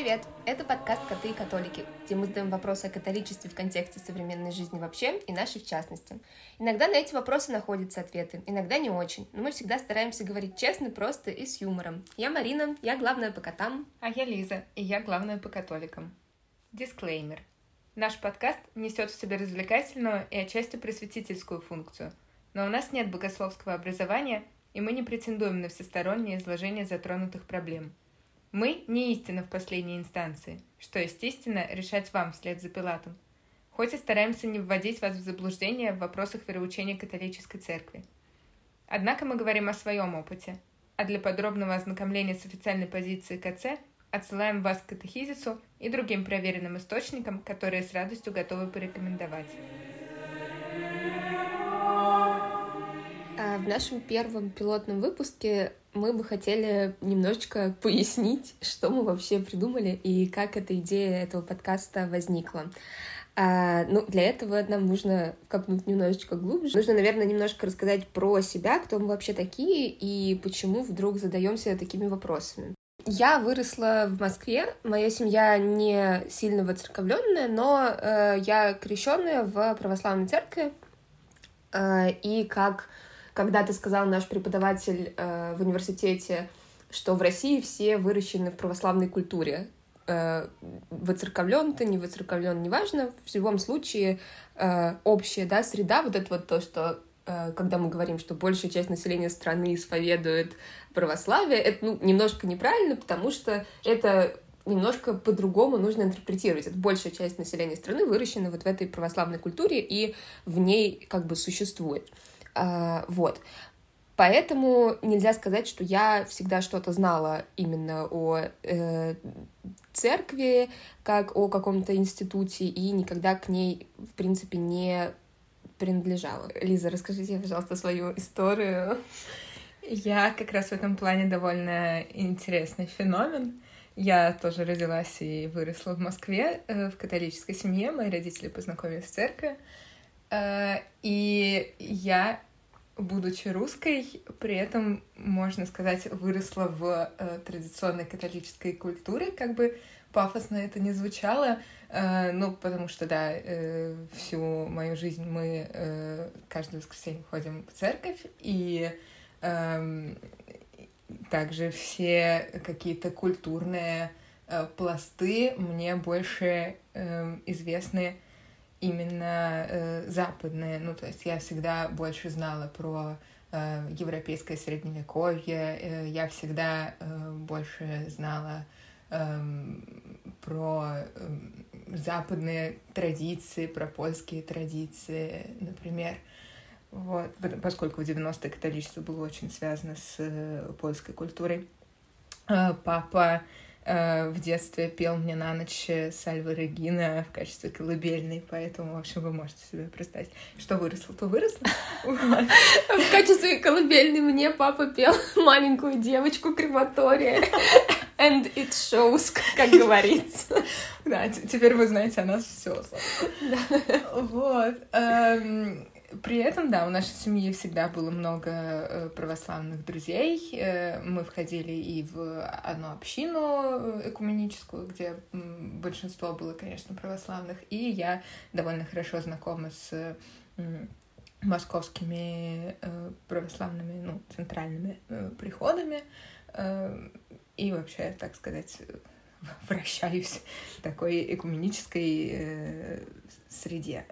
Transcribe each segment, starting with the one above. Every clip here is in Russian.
Привет! Это подкаст «Коты и католики», где мы задаем вопросы о католичестве в контексте современной жизни вообще и нашей в частности. Иногда на эти вопросы находятся ответы, иногда не очень, но мы всегда стараемся говорить честно, просто и с юмором. Я Марина, я главная по котам. А я Лиза, и я главная по католикам. Дисклеймер. Наш подкаст несет в себе развлекательную и отчасти просветительскую функцию, но у нас нет богословского образования, и мы не претендуем на всестороннее изложение затронутых проблем – мы не истина в последней инстанции, что, естественно, решать вам вслед за Пилатом. Хоть и стараемся не вводить вас в заблуждение в вопросах вероучения католической церкви. Однако мы говорим о своем опыте, а для подробного ознакомления с официальной позицией КЦ отсылаем вас к катехизису и другим проверенным источникам, которые с радостью готовы порекомендовать. А в нашем первом пилотном выпуске мы бы хотели немножечко пояснить, что мы вообще придумали и как эта идея этого подкаста возникла. А, ну, для этого нам нужно копнуть немножечко глубже. Нужно, наверное, немножко рассказать про себя, кто мы вообще такие и почему вдруг задаемся такими вопросами. Я выросла в Москве. Моя семья не сильно воцерковленная, но э, я крещенная в православной церкви. Э, и как когда ты сказал наш преподаватель э, в университете, что в России все выращены в православной культуре. Э, воцерковлен ты, не воцерковлен, неважно. В любом случае э, общая да, среда, вот это вот то, что э, когда мы говорим, что большая часть населения страны исповедует православие, это ну, немножко неправильно, потому что это немножко по-другому нужно интерпретировать. Это большая часть населения страны выращена вот в этой православной культуре и в ней как бы существует. А, вот. Поэтому нельзя сказать, что я всегда что-то знала именно о э, церкви, как о каком-то институте, и никогда к ней, в принципе, не принадлежала. Лиза, расскажите, пожалуйста, свою историю. Я как раз в этом плане довольно интересный феномен. Я тоже родилась и выросла в Москве э, в католической семье. Мои родители познакомились в церкви. Э, и я будучи русской, при этом, можно сказать, выросла в э, традиционной католической культуре, как бы пафосно это не звучало, э, ну, потому что, да, э, всю мою жизнь мы э, каждое воскресенье ходим в церковь, и э, также все какие-то культурные э, пласты мне больше э, известны именно э, западные. Ну, то есть я всегда больше знала про э, европейское средневековье, э, я всегда э, больше знала э, про э, западные традиции, про польские традиции, например. Вот, поскольку в 90-е католичество было очень связано с э, польской культурой. Э, папа Э, в детстве пел мне на ночь Сальва Регина в качестве колыбельной, поэтому, в общем, вы можете себе представить, что выросло, то выросло. В качестве колыбельной мне папа пел маленькую девочку крематория. And it shows, как говорится. Да, теперь вы знаете о нас все. Вот. При этом, да, у нашей семьи всегда было много э, православных друзей. Э, мы входили и в одну общину э, экуменическую, где большинство было, конечно, православных. И я довольно хорошо знакома с московскими православными, ну, центральными приходами. И вообще, так сказать, вращаюсь в такой экуменической среде.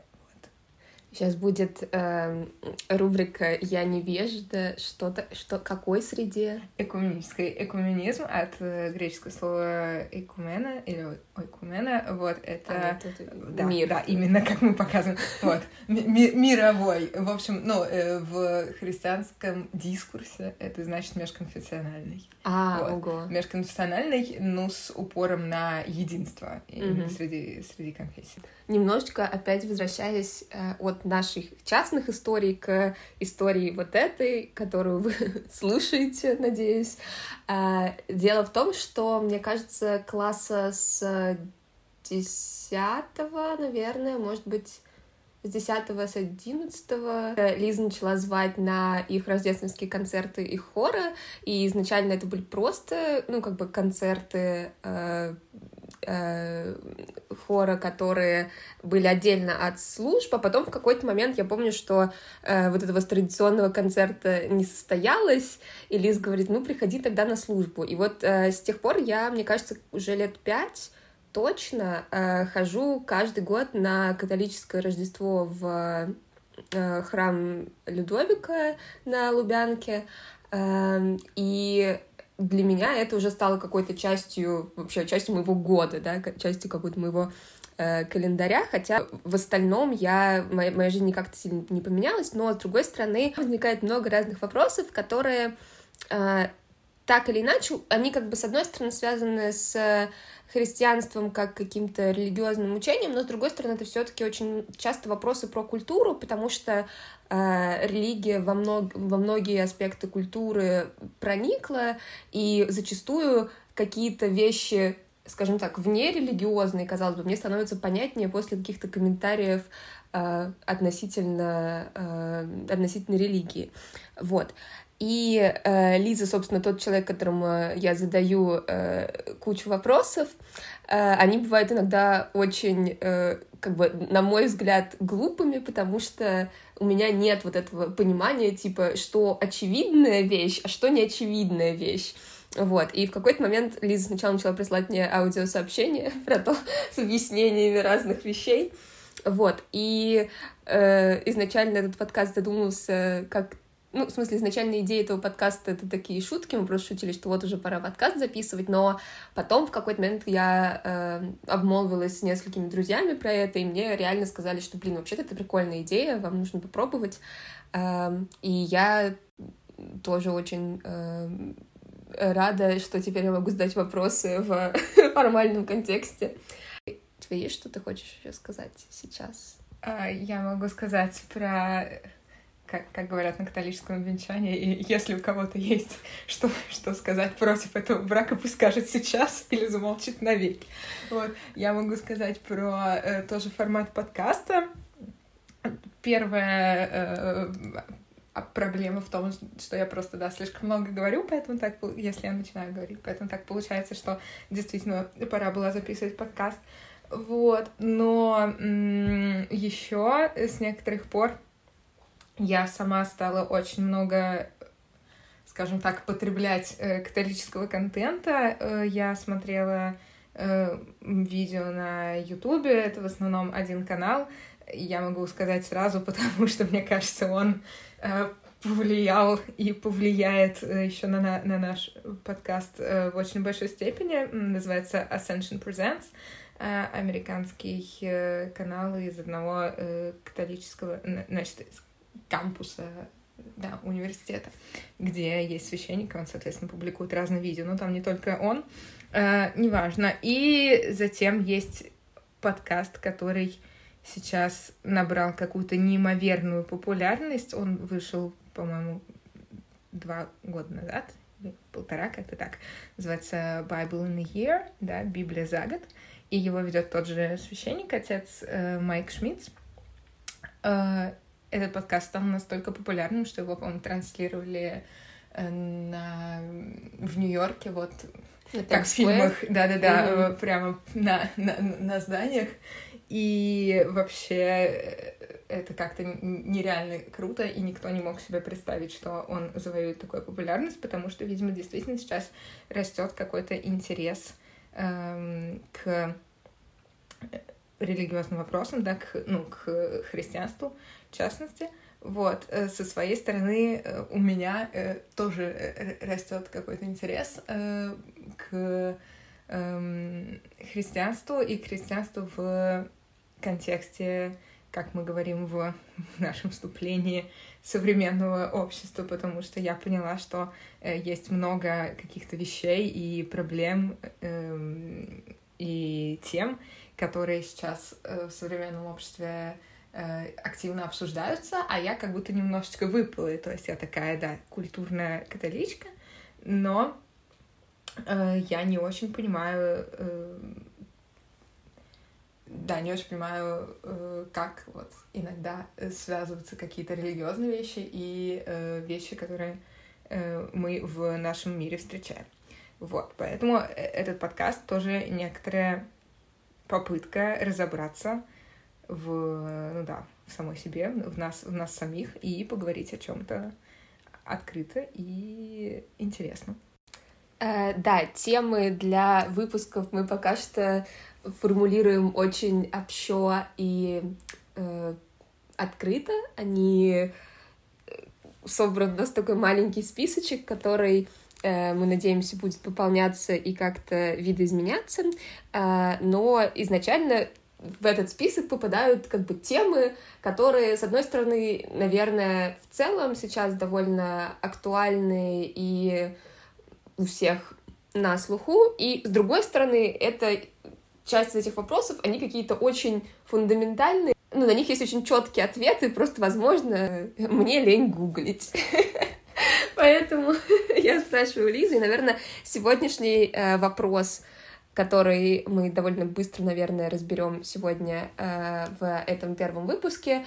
Сейчас будет э, рубрика «Я невежда». Что-то, что, какой среде? Экуменический. Экуменизм от э, греческого слова экумена или ойкумена. Вот, это... А, да, мир. Да, именно как мы показываем. Вот. Ми мировой. В общем, ну, э, в христианском дискурсе это значит межконфессиональный. А, вот. ого. Межконфессиональный, ну, с упором на единство угу. среди, среди конфессий немножечко опять возвращаясь э, от наших частных историй к истории вот этой, которую вы слушаете, надеюсь. Э, дело в том, что, мне кажется, класса с десятого, наверное, может быть, с 10 с 11 э, Лиза начала звать на их рождественские концерты и хоры, и изначально это были просто, ну, как бы концерты э, э, хора, которые были отдельно от служб, а потом в какой-то момент я помню, что э, вот этого традиционного концерта не состоялось, и Лиз говорит, ну, приходи тогда на службу. И вот э, с тех пор я, мне кажется, уже лет пять точно э, хожу каждый год на католическое Рождество в э, храм Людовика на Лубянке, э, и для меня это уже стало какой-то частью, вообще частью моего года, да, частью какой-то моего э, календаря, хотя в остальном я, моя, моя жизнь как-то сильно не поменялась, но с другой стороны возникает много разных вопросов, которые э, так или иначе, они как бы с одной стороны связаны с христианством как каким-то религиозным учением, но с другой стороны это все-таки очень часто вопросы про культуру, потому что э, религия во, мног, во многие аспекты культуры проникла, и зачастую какие-то вещи скажем так, вне религиозные, казалось бы, мне становится понятнее после каких-то комментариев э, относительно, э, относительно религии. Вот. И э, Лиза, собственно, тот человек, которому я задаю э, кучу вопросов, э, они бывают иногда очень, э, как бы, на мой взгляд, глупыми, потому что у меня нет вот этого понимания, типа, что очевидная вещь, а что неочевидная вещь. Вот, и в какой-то момент Лиза сначала начала присылать мне аудиосообщения про то, с объяснениями разных вещей. Вот, и э, изначально этот подкаст задумался как ну, в смысле, изначально идея этого подкаста — это такие шутки, мы просто шутили, что вот уже пора подкаст записывать, но потом в какой-то момент я э, обмолвилась с несколькими друзьями про это, и мне реально сказали, что, блин, вообще-то это прикольная идея, вам нужно попробовать. Э, и я тоже очень э, рада, что теперь я могу задать вопросы в формальном контексте. У тебя есть что ты хочешь еще сказать сейчас? А, я могу сказать про как, как говорят на католическом венчании, и если у кого-то есть что, что сказать против этого брака, пусть скажет сейчас или замолчит навеки. Вот. Я могу сказать про э, тоже формат подкаста. Первая э, а проблема в том, что я просто, да, слишком много говорю, поэтому так, если я начинаю говорить, поэтому так получается, что действительно пора было записывать подкаст. Вот, но еще с некоторых пор я сама стала очень много, скажем так, потреблять э, католического контента. Э, я смотрела э, видео на Ютубе, это в основном один канал. Я могу сказать сразу, потому что, мне кажется, он э, повлиял и повлияет э, еще на, на, на наш подкаст э, в очень большой степени. Называется Ascension Presents э, американский канал из одного католического, значит, кампуса да, университета, где есть священник, он, соответственно, публикует разные видео, но там не только он, э, неважно. И затем есть подкаст, который сейчас набрал какую-то неимоверную популярность. Он вышел, по-моему, два года назад, полтора, как-то так. Называется Bible in a Year, да, Библия за год. И его ведет тот же священник, отец э, Майк Шмидц. Э, этот подкаст стал настолько популярным, что его, по-моему, транслировали э, на... в Нью-Йорке, вот на как в фильмах, да-да-да, mm-hmm. прямо на, на, на зданиях. И вообще э, это как-то нереально круто, и никто не мог себе представить, что он завоюет такую популярность, потому что, видимо, действительно сейчас растет какой-то интерес эм, к религиозным вопросам, да, к, ну, к христианству, в частности. Вот, э, со своей стороны э, у меня э, тоже растет какой-то интерес к эм, христианству и к христианству в контексте, как мы говорим в нашем вступлении, современного общества, потому что я поняла, что есть много каких-то вещей и проблем эм, и тем, которые сейчас в современном обществе Э, активно обсуждаются, а я как будто немножечко выпала. То есть я такая, да, культурная католичка, но э, я не очень понимаю, э, да, не очень понимаю, э, как вот иногда связываются какие-то религиозные вещи и э, вещи, которые э, мы в нашем мире встречаем. Вот, поэтому э, этот подкаст тоже некоторое попытка разобраться в, ну да, в самой себе, в нас, в нас самих и поговорить о чем-то открыто и интересно. Э, да, темы для выпусков мы пока что формулируем очень общо и э, открыто. Они э, собран у нас такой маленький списочек, который мы надеемся будет пополняться и как-то видоизменяться, э, но изначально в этот список попадают как бы темы, которые, с одной стороны, наверное, в целом сейчас довольно актуальны и у всех на слуху, и с другой стороны, это часть из этих вопросов, они какие-то очень фундаментальные, ну, на них есть очень четкие ответы, просто, возможно, мне лень гуглить. Поэтому я спрашиваю Лизу, и, наверное, сегодняшний э, вопрос — который мы довольно быстро, наверное, разберем сегодня э, в этом первом выпуске.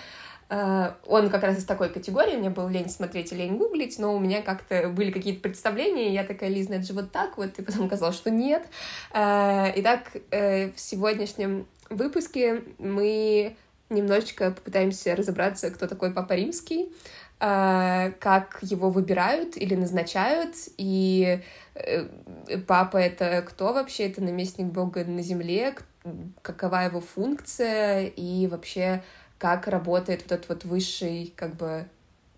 Э, он как раз из такой категории, мне было лень смотреть и лень гуглить, но у меня как-то были какие-то представления, и я такая, Лиза, это же вот так вот, и потом оказалось, что нет. Итак, в сегодняшнем выпуске мы немножечко попытаемся разобраться, кто такой Папа Римский, как его выбирают или назначают, и Э, папа — это кто вообще? Это наместник Бога на земле? Какова его функция? И вообще, как работает вот этот вот высший, как бы,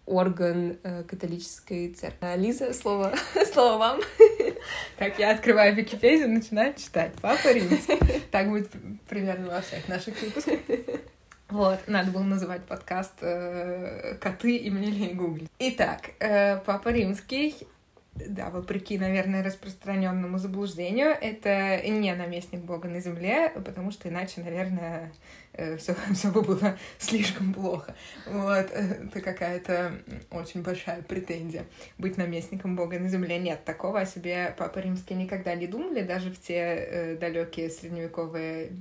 орган э, католической церкви. А, Лиза, слово, слово вам. Так, я открываю Википедию, начинаю читать. Папа Римский. Так будет примерно во всех наших выпусках. Вот, надо было называть подкаст э, «Коты и мне гуглить». Итак, э, Папа Римский да, вопреки, наверное, распространенному заблуждению, это не наместник Бога на земле, потому что иначе, наверное, все, э, все бы было слишком плохо. Вот, это какая-то очень большая претензия. Быть наместником Бога на земле нет. Такого о себе Папа Римский никогда не думали, даже в те э, далекие средневековые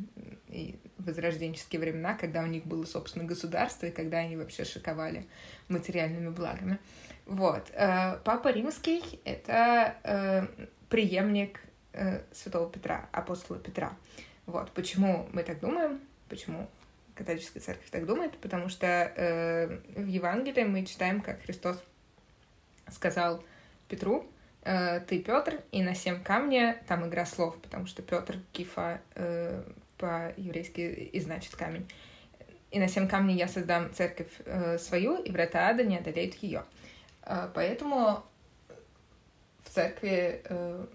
и возрожденческие времена, когда у них было, собственно, государство, и когда они вообще шиковали материальными благами. Вот. Э, Папа Римский — это э, преемник э, святого Петра, апостола Петра. Вот. Почему мы так думаем? Почему католическая церковь так думает? Потому что в Евангелии мы читаем, как Христос сказал Петру, ты Петр, и на семь камня, там игра слов, потому что Петр Кифа по-еврейски и значит камень. И на семь камней я создам церковь свою, и врата ада не одолеют ее. А, поэтому в церкви, э,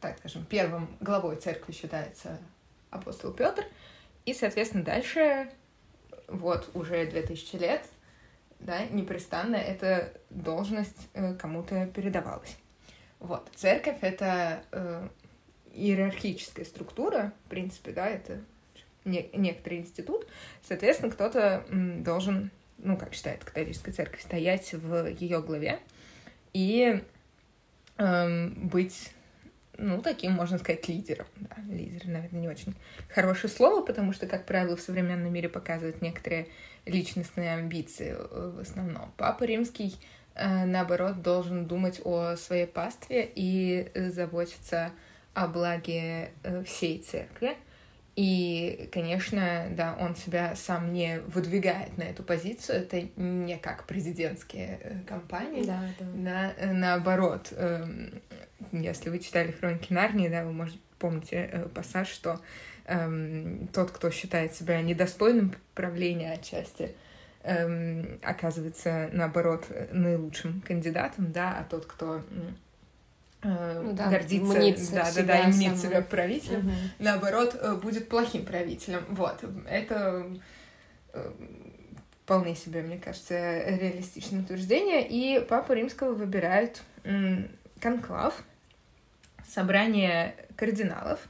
так скажем, первым главой церкви считается апостол Петр, и, соответственно, дальше, вот уже 2000 лет, да, непрестанно эта должность э, кому-то передавалась. Вот. Церковь — это э, иерархическая структура, в принципе, да, это не, некоторый институт. Соответственно, кто-то должен ну, как считает католическая церковь, стоять в ее главе и эм, быть, ну, таким, можно сказать, лидером. Да, лидер, наверное, не очень хорошее слово, потому что, как правило, в современном мире показывают некоторые личностные амбиции э, в основном. Папа Римский, э, наоборот, должен думать о своей пастве и заботиться о благе э, всей церкви. И, конечно, да, он себя сам не выдвигает на эту позицию. Это не как президентские э, кампании. Да, да. да наоборот, эм, если вы читали «Хроники Нарнии», да, вы, может, помните э, пассаж, что эм, тот, кто считает себя недостойным правления отчасти, эм, оказывается, наоборот, наилучшим кандидатом, да, а тот, кто Э, ну, да, гордиться, мнится да, да, да, и мнит себя правителем, угу. наоборот, э, будет плохим правителем. Вот, это э, вполне себе, мне кажется, реалистичное утверждение. И Папу Римского выбирают конклав, собрание кардиналов.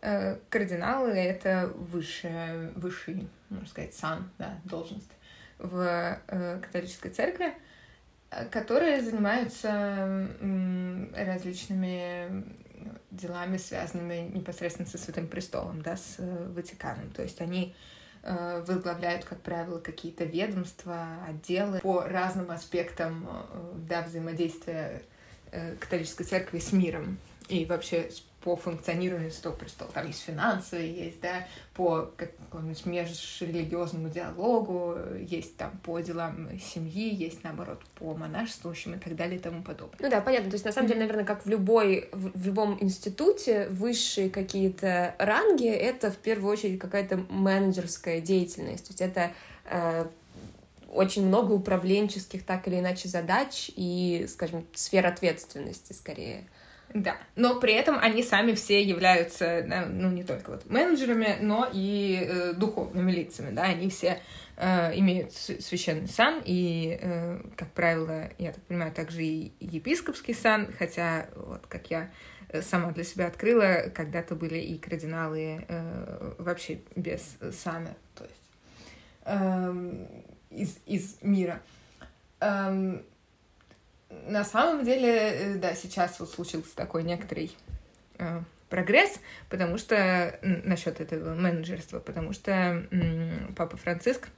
Кардиналы — это высшая, высший, можно сказать, сан, да, должность в католической церкви — которые занимаются различными делами, связанными непосредственно со Святым Престолом, да, с э, Ватиканом. То есть они э, возглавляют, как правило, какие-то ведомства, отделы по разным аспектам э, да, взаимодействия католической церкви с миром и вообще по функционированию Святого Престола. Там есть финансы, есть, да, по какому-нибудь межрелигиозному диалогу, есть там по делам семьи, есть, наоборот, по монашествующим и так далее и тому подобное. Ну да, понятно. То есть, на самом деле, наверное, как в, любой, в, в любом институте, высшие какие-то ранги — это, в первую очередь, какая-то менеджерская деятельность. То есть это э, очень много управленческих, так или иначе, задач и, скажем, сфер ответственности, скорее. Да, но при этом они сами все являются, ну, не только вот менеджерами, но и э, духовными лицами, да, они все э, имеют священный сан, и, э, как правило, я так понимаю, также и епископский сан, хотя, вот, как я э, сама для себя открыла, когда-то были и кардиналы э, вообще без сана, то есть э, из, из мира. Э, на самом деле, э, да, сейчас вот случился такой некоторый э, прогресс, потому что насчет этого менеджерства, потому что м, Папа Франциск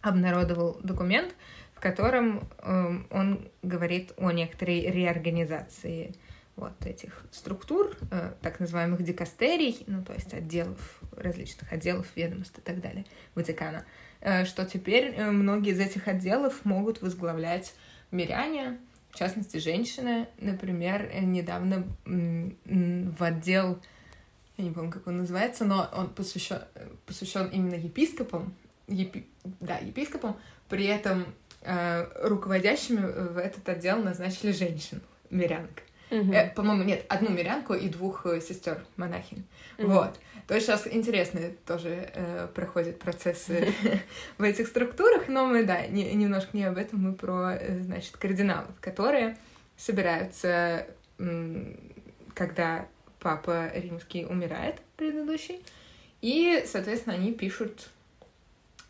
обнародовал документ, в котором э, он говорит о некоторой реорганизации вот этих структур, э, так называемых дикастерий, ну, то есть отделов, различных отделов, ведомств и так далее Ватикана, э, что теперь э, многие из этих отделов могут возглавлять миряне, в частности, женщины, например, недавно в отдел, я не помню, как он называется, но он посвящен, посвящен именно епископам, епи, да, епископам, при этом э, руководящими в этот отдел назначили женщин, мирянок. Mm-hmm. Э, по-моему, нет, одну мирянку и двух э, сестер монахинь. Mm-hmm. Вот. То есть сейчас интересные тоже э, проходят процессы в этих структурах, но мы, да, не, немножко не об этом, мы про, э, значит, кардиналов, которые собираются, когда папа римский умирает, предыдущий, и, соответственно, они пишут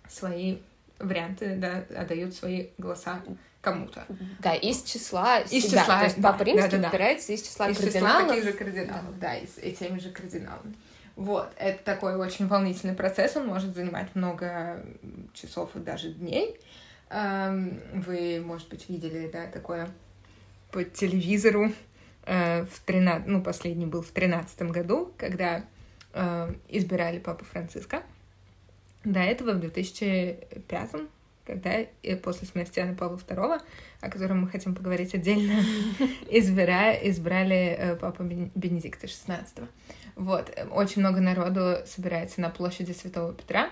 свои варианты, да, отдают свои голоса кому-то. Да, из числа из себя. Числа, То есть да, Папа Римский да, да, выбирается из числа из кардиналов. Из числа таких же кардиналов, да, да и, и теми же кардиналами. Вот, это такой очень волнительный процесс, он может занимать много часов и даже дней. Вы, может быть, видели, да, такое по телевизору э, в 13, ну, последний был в тринадцатом году, когда э, избирали Папу Франциска. До этого в 2005 когда э, после смерти Иоанна Павла II, о котором мы хотим поговорить отдельно, избирали, избрали Папу Бенедикта XVI. Вот, очень много народу собирается на площади Святого Петра.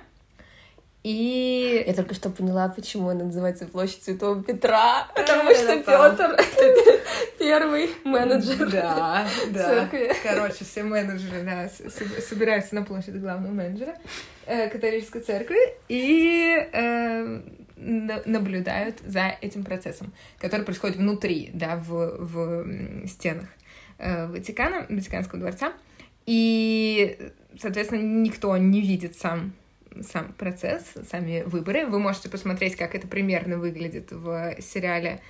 И... Я только что поняла, почему она называется Площадь Святого Петра, потому что Петр первый менеджер да, да. церкви. Короче, все менеджеры да, собираются на площади главного менеджера э, католической церкви и э, наблюдают за этим процессом, который происходит внутри, да, в, в стенах э, Ватикана, Ватиканского дворца. И, соответственно, никто не видит сам сам процесс, сами выборы. Вы можете посмотреть, как это примерно выглядит в сериале,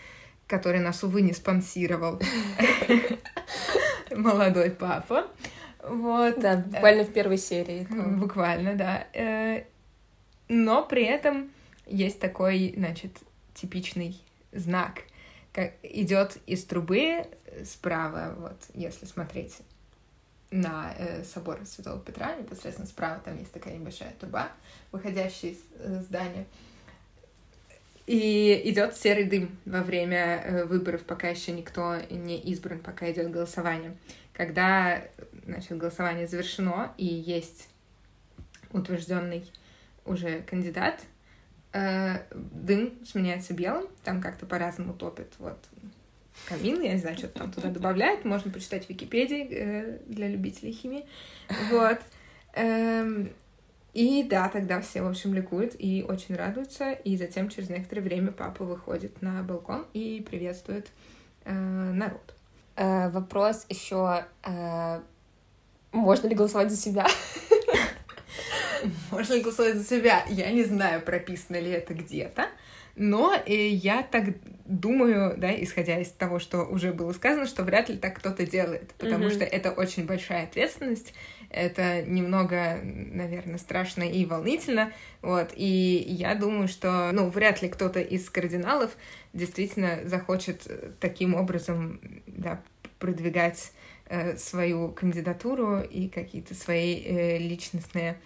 который нас, увы, не спонсировал молодой папа. Вот. Да, буквально в первой серии. Буквально, да. Э, но при этом есть такой, значит, типичный знак. Как идет из трубы справа, вот, если смотреть на э, собор Святого Петра, непосредственно справа там есть такая небольшая труба, выходящая из э, здания. И идет серый дым во время э, выборов, пока еще никто не избран, пока идет голосование. Когда значит, голосование завершено и есть утвержденный уже кандидат, э, дым сменяется белым, там как-то по-разному топят. Вот камин, я не знаю, что там туда добавляют, можно почитать в Википедии э, для любителей химии, вот. Эм, и да, тогда все, в общем, ликуют и очень радуются, и затем через некоторое время папа выходит на балкон и приветствует э, народ. Э, вопрос еще, э, можно ли голосовать за себя? Можно голосовать за себя? Я не знаю, прописано ли это где-то. Но э, я так думаю, да, исходя из того, что уже было сказано, что вряд ли так кто-то делает, потому mm-hmm. что это очень большая ответственность, это немного, наверное, страшно и волнительно, вот, и я думаю, что, ну, вряд ли кто-то из кардиналов действительно захочет таким образом, да, продвигать э, свою кандидатуру и какие-то свои э, личностные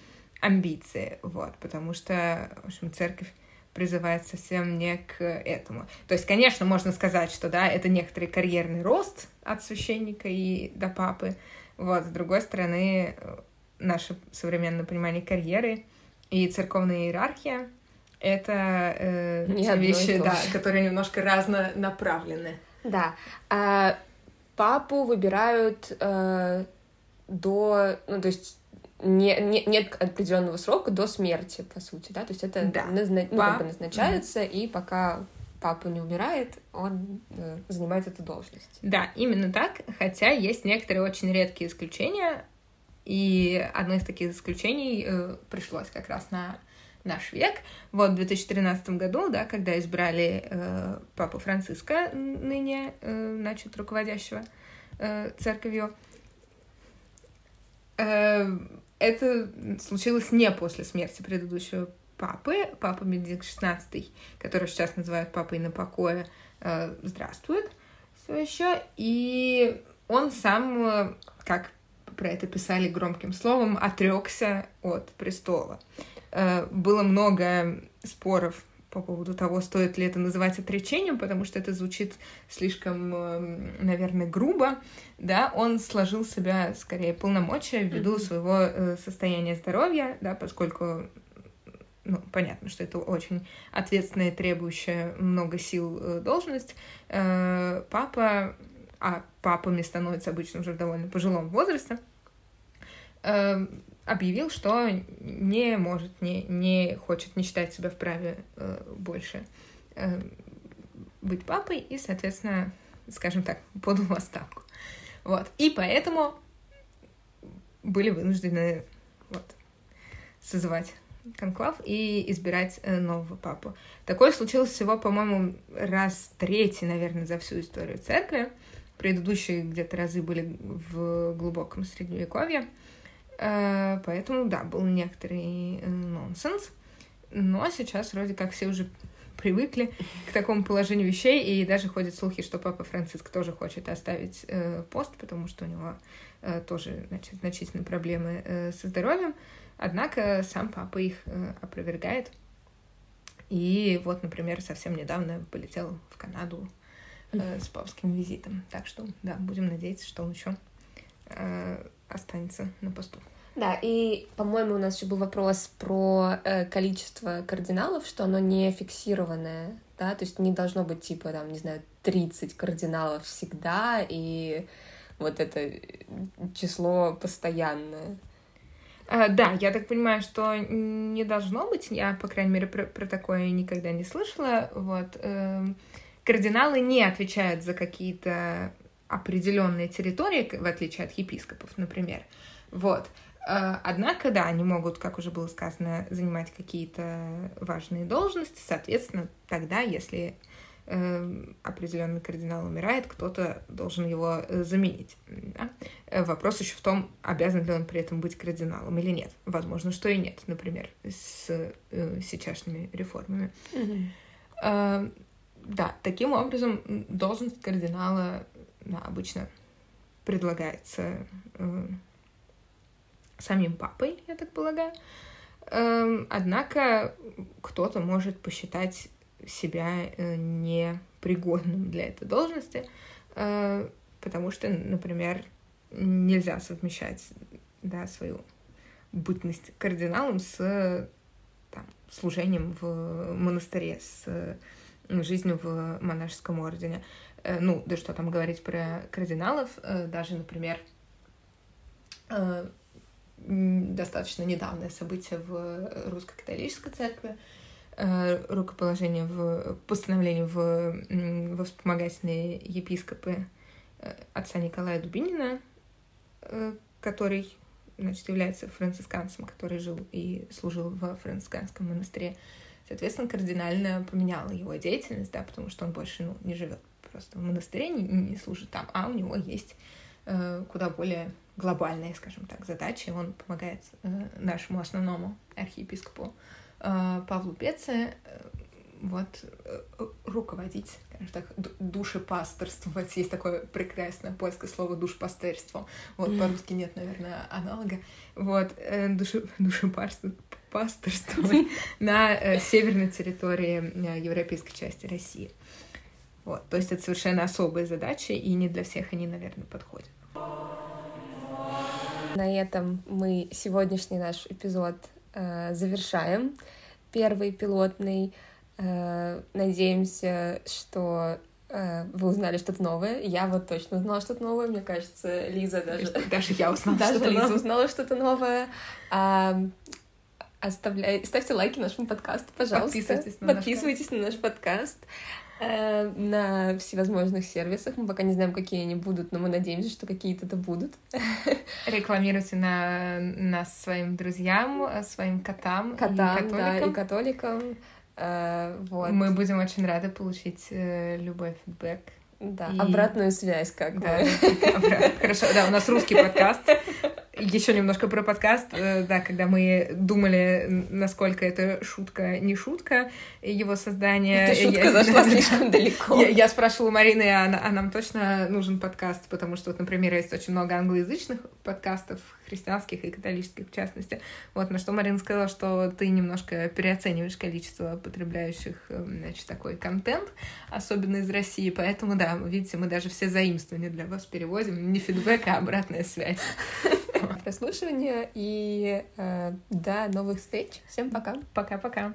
амбиции, вот, потому что, в общем, церковь призывает совсем не к этому. То есть, конечно, можно сказать, что, да, это некоторый карьерный рост от священника и до папы, вот, с другой стороны, наше современное понимание карьеры и церковная иерархия — это э, те вещи, да, которые немножко разнонаправлены. Да. А, папу выбирают э, до, ну, то есть не, не, нет определенного срока до смерти, по сути, да, то есть это да. назна... ну, как бы назначается, mm-hmm. и пока папа не умирает, он э, занимает эту должность. Да, именно так, хотя есть некоторые очень редкие исключения, и одно из таких исключений э, пришлось как раз на наш век. Вот в 2013 году, да, когда избрали э, папу Франциска, ныне, э, значит, руководящего э, церковью, э, это случилось не после смерти предыдущего папы, папа Бенедикт XVI, который сейчас называют папой на покое, э, здравствует все еще, и он сам, э, как про это писали громким словом, отрекся от престола. Э, было много споров по поводу того, стоит ли это называть отречением, потому что это звучит слишком, эм, наверное, грубо, да, он сложил себя скорее полномочия ввиду mm-hmm. своего э, состояния здоровья, да, поскольку ну, понятно, что это очень ответственная, требующая много сил э, должность. Папа, а папами становится обычно уже в довольно пожилом возрасте, объявил, что не может, не, не хочет, не считает себя вправе э, больше э, быть папой и, соответственно, скажем так, подал в отставку. Вот. И поэтому были вынуждены вот, созывать конклав и избирать э, нового папу. Такое случилось всего, по-моему, раз третий, наверное, за всю историю церкви. Предыдущие где-то разы были в глубоком средневековье. Э, поэтому, да, был некоторый э, нонсенс. Но сейчас вроде как все уже привыкли к такому положению вещей, и даже ходят слухи, что папа Франциск тоже хочет оставить э, пост, потому что у него э, тоже значит, значительные проблемы э, со здоровьем. Однако сам папа их э, опровергает. И вот, например, совсем недавно полетел в Канаду э, с папским визитом. Так что, да, будем надеяться, что он еще э, останется на посту. Да, и, по-моему, у нас еще был вопрос про э, количество кардиналов, что оно не фиксированное, да, то есть не должно быть типа, там, не знаю, 30 кардиналов всегда, и вот это число постоянное. А, да, я так понимаю, что не должно быть, я, по крайней мере, про, про такое никогда не слышала, вот. Э, кардиналы не отвечают за какие-то определенные территории, в отличие от епископов, например. Вот. Э, однако, да, они могут, как уже было сказано, занимать какие-то важные должности. Соответственно, тогда, если э, определенный кардинал умирает, кто-то должен его э, заменить. Да? Вопрос еще в том, обязан ли он при этом быть кардиналом или нет. Возможно, что и нет, например, с э, сейчасшними реформами. Mm-hmm. Э, да, таким образом должность кардинала обычно предлагается э, самим папой, я так полагаю. Эм, однако кто-то может посчитать себя э, непригодным для этой должности, э, потому что, например, нельзя совмещать да, свою бытность кардиналом с там, служением в монастыре, с жизнью в монашеском ордене. Э, ну, да что там говорить про кардиналов, э, даже, например, э, достаточно недавнее событие в русско-католической церкви, рукоположение в постановление в, во вспомогательные епископы отца Николая Дубинина, который значит, является францисканцем, который жил и служил во францисканском монастыре. Соответственно, кардинально поменяла его деятельность, да, потому что он больше ну, не живет просто в монастыре, не, не служит там, а у него есть э, куда более глобальные, скажем так, задачи. Он помогает э, нашему основному архиепископу э, Павлу Пеце. вот э, руководить, скажем так, душепасторствовать. Есть такое прекрасное польское слово душпастерство. Вот mm. по-русски нет, наверное, аналога. Вот э, душе, душепасторствовать на северной территории европейской части России. Вот, то есть это совершенно особые задачи, и не для всех они, наверное, подходят. На этом мы сегодняшний наш эпизод э, завершаем. Первый пилотный. Э, надеемся, что э, вы узнали что-то новое. Я вот точно узнала что-то новое. Мне кажется, Лиза даже... Даже я узнала даже что-то Лиза новое. узнала что-то новое. А, оставляйте, ставьте лайки нашему подкасту, пожалуйста. Подписывайтесь на, Подписывайтесь наш... на наш подкаст. Э, на всевозможных сервисах. Мы пока не знаем, какие они будут, но мы надеемся, что какие-то это будут. Рекламируйте на нас своим друзьям, своим котам, котам и католикам. Да, и католикам. Э, вот. Мы будем очень рады получить э, любой фидбэк. Да, и... обратную связь, как да, бы. Хорошо, да, у нас русский подкаст. Еще немножко про подкаст. Э, да, когда мы думали, насколько это шутка, не шутка, его создание... Эта шутка я, зашла слишком далеко. Я, я спрашивала Марины, а, а нам точно нужен подкаст, потому что, вот, например, есть очень много англоязычных подкастов, христианских и католических в частности. Вот, на что Марина сказала, что ты немножко переоцениваешь количество потребляющих, э, значит, такой контент, особенно из России, поэтому, да, видите, мы даже все заимствования для вас переводим, не фидбэк, а обратная связь. Прослушивания и э, до новых встреч. Всем пока. Пока-пока.